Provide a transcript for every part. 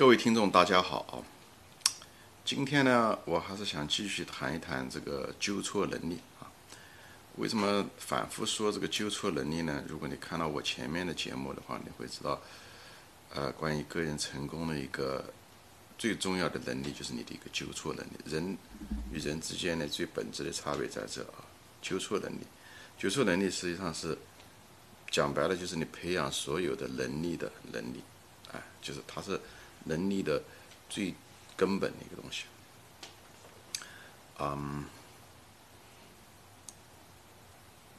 各位听众，大家好！今天呢，我还是想继续谈一谈这个纠错能力啊。为什么反复说这个纠错能力呢？如果你看到我前面的节目的话，你会知道，呃，关于个人成功的一个最重要的能力，就是你的一个纠错能力。人与人之间的最本质的差别在这啊，纠错能力。纠错能力实际上是讲白了，就是你培养所有的能力的能力，哎，就是它是。能力的最根本的一个东西，嗯，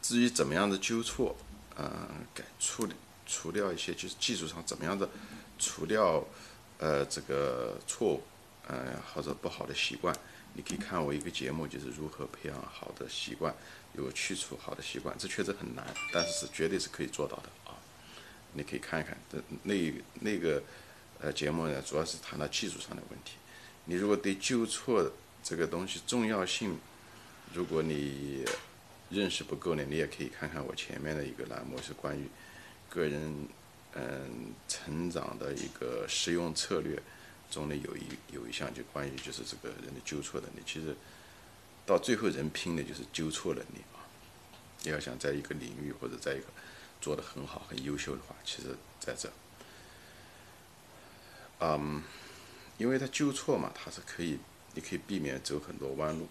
至于怎么样的纠错，嗯，改处理除掉一些就是技术上怎么样的除掉呃这个错误，呃或者不好的习惯，你可以看我一个节目，就是如何培养好的习惯，有去除好的习惯，这确实很难，但是是绝对是可以做到的啊！你可以看一看，这那那个。呃，节目呢主要是谈到技术上的问题。你如果对纠错这个东西重要性，如果你认识不够呢，你也可以看看我前面的一个栏目，是关于个人嗯成长的一个实用策略中的有一有一项就关于就是这个人的纠错能力。其实到最后人拼的就是纠错能力啊。你要想在一个领域或者在一个做得很好、很优秀的话，其实在这。嗯，因为他纠错嘛，他是可以，你可以避免走很多弯路。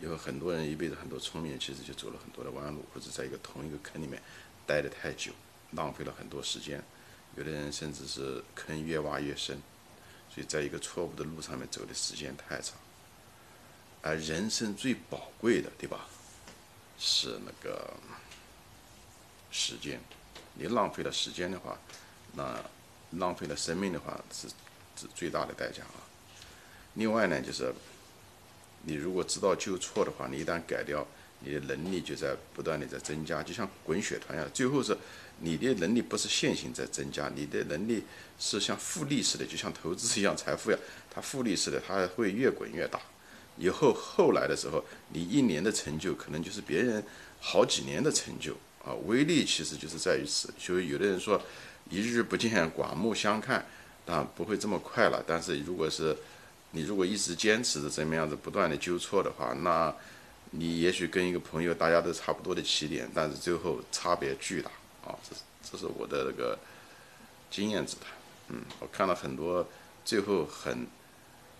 以后很多人一辈子很多聪明人，其实就走了很多的弯路，或者在一个同一个坑里面待得太久，浪费了很多时间。有的人甚至是坑越挖越深，所以在一个错误的路上面走的时间太长。而人生最宝贵的，对吧？是那个时间。你浪费了时间的话，那。浪费了生命的话是是最大的代价啊。另外呢，就是你如果知道纠错的话，你一旦改掉，你的能力就在不断的在增加，就像滚雪团一样。最后是你的能力不是线性在增加，你的能力是像复利似的，就像投资一样，财富呀，它复利似的，它会越滚越大。以后后来的时候，你一年的成就可能就是别人好几年的成就啊。威力其实就是在于此。所以有的人说。一日不见，刮目相看，但不会这么快了。但是如果是你如果一直坚持着这么样子不断的纠错的话，那你也许跟一个朋友大家都差不多的起点，但是最后差别巨大啊！这是这是我的那个经验之谈。嗯，我看到很多最后很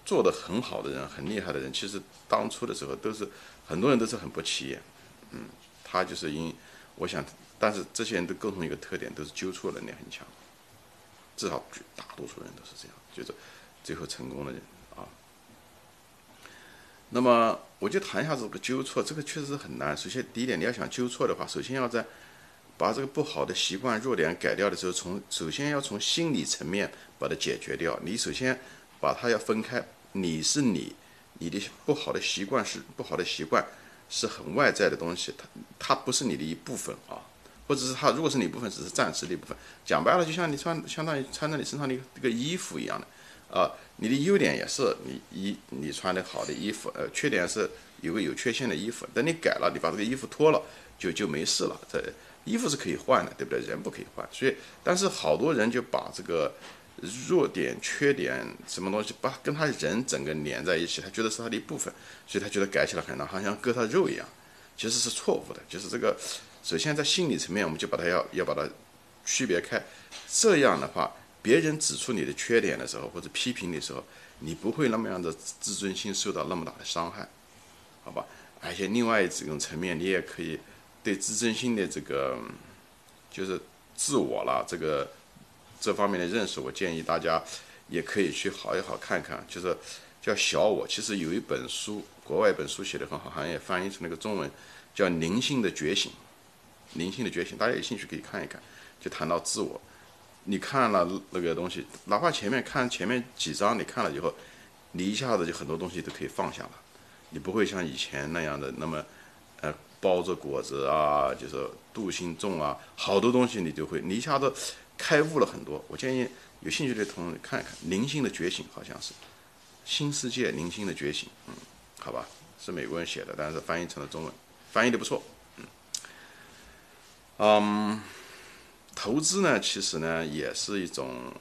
做的很好的人，很厉害的人，其实当初的时候都是很多人都是很不起眼。嗯，他就是因我想。但是这些人都共同一个特点，都是纠错能力很强，至少大多数人都是这样，就是最后成功的人啊。那么我就谈一下这个纠错，这个确实很难。首先第一点，你要想纠错的话，首先要在把这个不好的习惯弱点改掉的时候，从首先要从心理层面把它解决掉。你首先把它要分开，你是你，你的不好的习惯是不好的习惯，是很外在的东西，它它不是你的一部分啊。或者是他，如果是你部分，只是暂时的一部分。讲白了，就像你穿，相当于穿在你身上的一个一个衣服一样的，啊，你的优点也是你一你穿的好的衣服，呃，缺点是有个有缺陷的衣服。等你改了，你把这个衣服脱了，就就没事了。这衣服是可以换的，对不对？人不可以换。所以，但是好多人就把这个弱点、缺点什么东西，把跟他人整个连在一起，他觉得是他的一部分，所以他觉得改起来很难，好像割他肉一样，其实是错误的，就是这个。首先，在心理层面，我们就把它要要把它区别开。这样的话，别人指出你的缺点的时候，或者批评的时候，你不会那么样的自尊心受到那么大的伤害，好吧？而且，另外一种层面，你也可以对自尊心的这个就是自我了这个这方面的认识，我建议大家也可以去好一好看看，就是叫小我。其实有一本书，国外一本书写的很好，好像也翻译成那个中文，叫《灵性的觉醒》。灵性的觉醒，大家有兴趣可以看一看。就谈到自我，你看了那个东西，哪怕前面看前面几章，你看了以后，你一下子就很多东西都可以放下了。你不会像以前那样的那么，呃，包着果子啊，就是度心重啊，好多东西你就会，你一下子开悟了很多。我建议有兴趣的同学看一看《灵性的觉醒》，好像是《新世界灵性的觉醒》。嗯，好吧，是美国人写的，但是翻译成了中文，翻译的不错。嗯，投资呢，其实呢也是一种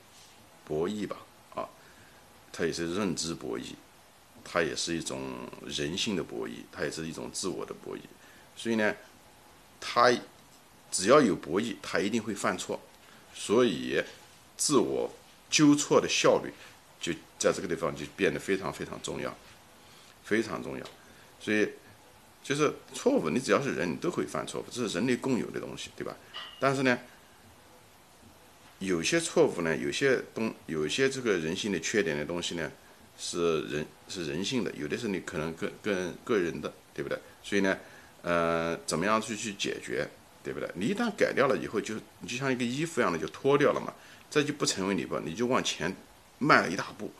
博弈吧，啊，它也是认知博弈，它也是一种人性的博弈，它也是一种自我的博弈。所以呢，他只要有博弈，他一定会犯错。所以，自我纠错的效率就在这个地方就变得非常非常重要，非常重要。所以，就是错误，你只要是人，你都会犯错误，这是人类共有的东西，对吧？但是呢，有些错误呢，有些东，有些这个人性的缺点的东西呢，是人是人性的，有的是你可能个个个人的，对不对？所以呢，呃，怎么样去去解决？对不对？你一旦改掉了以后，就你就像一个衣服一样的就脱掉了嘛，这就不成为你吧，你就往前迈了一大步。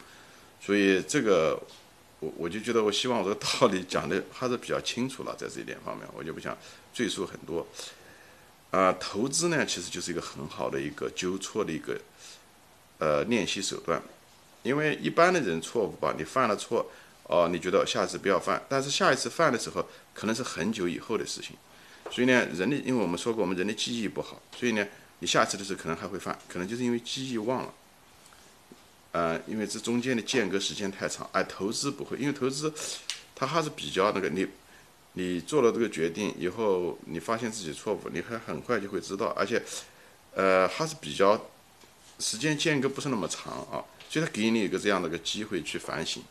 所以这个我我就觉得，我希望我这个道理讲的还是比较清楚了，在这一点方面，我就不想赘述很多。啊，投资呢，其实就是一个很好的一个纠错的一个呃练习手段，因为一般的人错误吧，你犯了错哦，你觉得下次不要犯，但是下一次犯的时候，可能是很久以后的事情。所以呢，人的，因为我们说过，我们人的记忆不好，所以呢，你下次的时候可能还会犯，可能就是因为记忆忘了，呃，因为这中间的间隔时间太长。而投资不会，因为投资它还是比较那个，你你做了这个决定以后，你发现自己错误，你还很快就会知道，而且呃还是比较时间间隔不是那么长啊，所以它给你一个这样的一个机会去反省，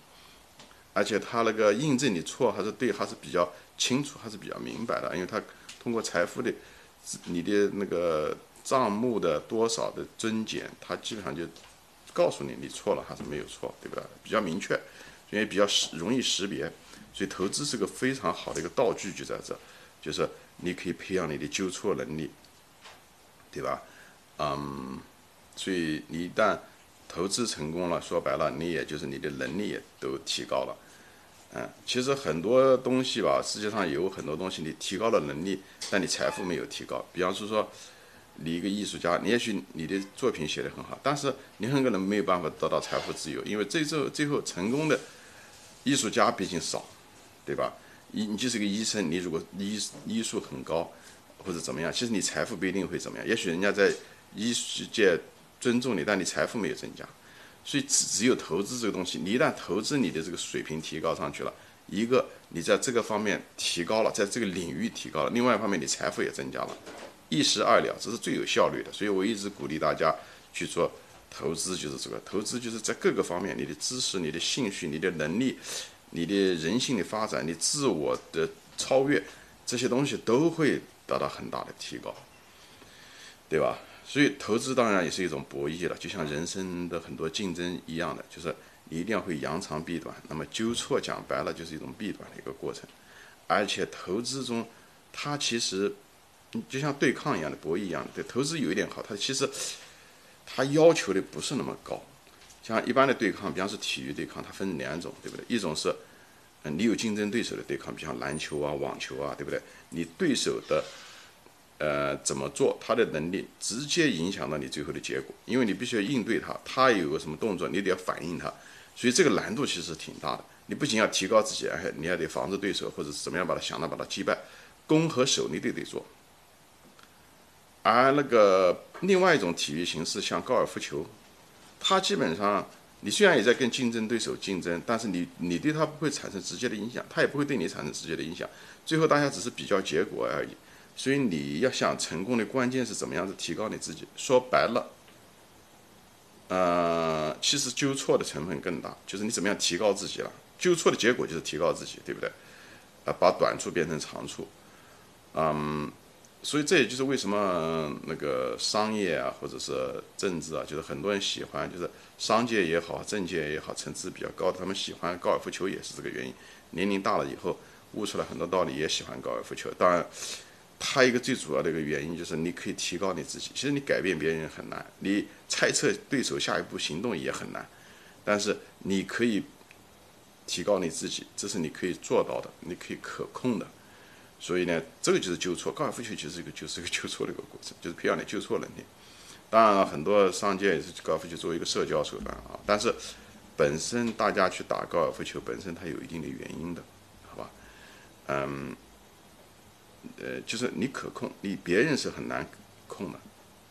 而且它那个印证你错还是对还是比较清楚，还是比较明白的，因为它。通过财富的，你的那个账目的多少的增减，它基本上就告诉你你错了还是没有错，对吧？比较明确，因为比较识容易识别，所以投资是个非常好的一个道具，就在这，就是你可以培养你的纠错能力，对吧？嗯，所以你一旦投资成功了，说白了，你也就是你的能力也都提高了。嗯，其实很多东西吧，世界上有很多东西，你提高了能力，但你财富没有提高。比方说说，你一个艺术家，你也许你的作品写得很好，但是你很可能没有办法得到财富自由，因为最后最后成功的艺术家毕竟少，对吧？医你就是个医生，你如果医医术很高或者怎么样，其实你财富不一定会怎么样。也许人家在医术界尊重你，但你财富没有增加。所以只只有投资这个东西，你一旦投资，你的这个水平提高上去了，一个你在这个方面提高了，在这个领域提高了，另外一方面你财富也增加了，一石二鸟，这是最有效率的。所以我一直鼓励大家去做投资，就是这个投资就是在各个方面，你的知识、你的兴趣、你的能力、你的人性的发展、你自我的超越，这些东西都会得到很大的提高，对吧？所以投资当然也是一种博弈了，就像人生的很多竞争一样的，就是你一定要会扬长避短。那么纠错讲白了就是一种避短的一个过程，而且投资中，它其实就像对抗一样的博弈一样的。对投资有一点好，它其实它要求的不是那么高。像一般的对抗，比方说体育对抗，它分两种，对不对？一种是嗯你有竞争对手的对抗，比如像篮球啊、网球啊，对不对？你对手的。呃，怎么做？他的能力直接影响到你最后的结果，因为你必须要应对他，他有个什么动作，你得要反应他，所以这个难度其实挺大的。你不仅要提高自己，而且你还得防止对手，或者是怎么样把他想到把他击败，攻和守你都得做。而那个另外一种体育形式，像高尔夫球，它基本上你虽然也在跟竞争对手竞争，但是你你对它不会产生直接的影响，他也不会对你产生直接的影响，最后大家只是比较结果而已。所以你要想成功的关键是怎么样子提高你自己？说白了，呃，其实纠错的成分更大，就是你怎么样提高自己了。纠错的结果就是提高自己，对不对？啊，把短处变成长处，嗯，所以这也就是为什么那个商业啊，或者是政治啊，就是很多人喜欢，就是商界也好，政界也好，层次比较高，他们喜欢高尔夫球也是这个原因。年龄大了以后，悟出来很多道理，也喜欢高尔夫球。当然。它一个最主要的一个原因就是，你可以提高你自己。其实你改变别人很难，你猜测对手下一步行动也很难，但是你可以提高你自己，这是你可以做到的，你可以可控的。所以呢，这个就是纠错。高尔夫球其实一个就是一个纠错的一个过程，就是培养你纠错能力。当然了，很多商界也是高尔夫球作为一个社交手段啊，但是本身大家去打高尔夫球本身它有一定的原因的，好吧？嗯。呃，就是你可控，你别人是很难控的，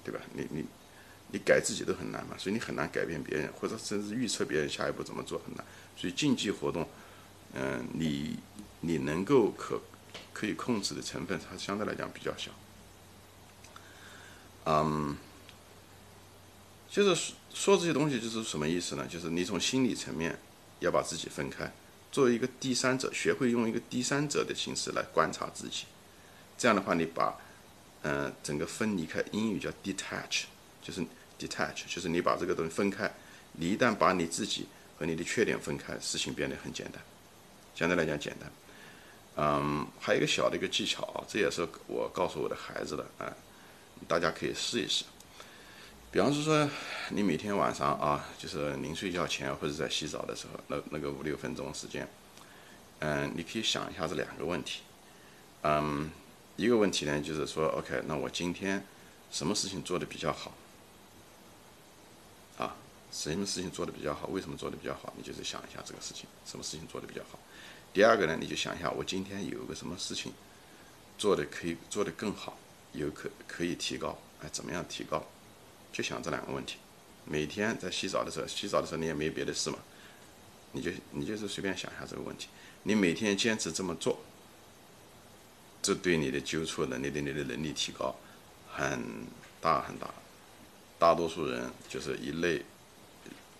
对吧？你你你改自己都很难嘛，所以你很难改变别人，或者甚至预测别人下一步怎么做很难。所以竞技活动，嗯，你你能够可可以控制的成分，它相对来讲比较小。嗯，就是说这些东西就是什么意思呢？就是你从心理层面要把自己分开，作为一个第三者，学会用一个第三者的形式来观察自己。这样的话，你把嗯整个分离开，英语叫 detach，就是 detach，就是你把这个东西分开。你一旦把你自己和你的缺点分开，事情变得很简单，相对来讲简单。嗯，还有一个小的一个技巧啊，这也是我告诉我的孩子的啊，大家可以试一试。比方说，你每天晚上啊，就是临睡觉前或者在洗澡的时候，那那个五六分钟时间，嗯，你可以想一下这两个问题。嗯，一个问题呢，就是说，OK，那我今天什么事情做的比较好？啊？什么事情做的比较好？为什么做的比较好？你就是想一下这个事情，什么事情做的比较好。第二个呢，你就想一下，我今天有个什么事情做的可以做得更好，有可可以提高，哎，怎么样提高？就想这两个问题。每天在洗澡的时候，洗澡的时候你也没别的事嘛，你就你就是随便想一下这个问题。你每天坚持这么做，这对你的纠错能力、对你的能力提高很大很大。大多数人就是一累。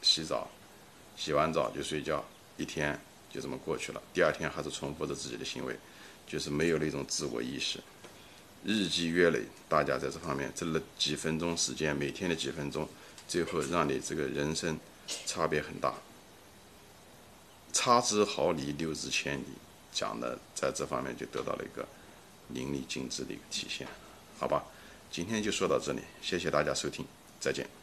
洗澡，洗完澡就睡觉，一天就这么过去了。第二天还是重复着自己的行为，就是没有那种自我意识。日积月累，大家在这方面，这了几分钟时间，每天的几分钟，最后让你这个人生差别很大。差之毫厘，谬之千里，讲的在这方面就得到了一个淋漓尽致的一个体现，好吧？今天就说到这里，谢谢大家收听，再见。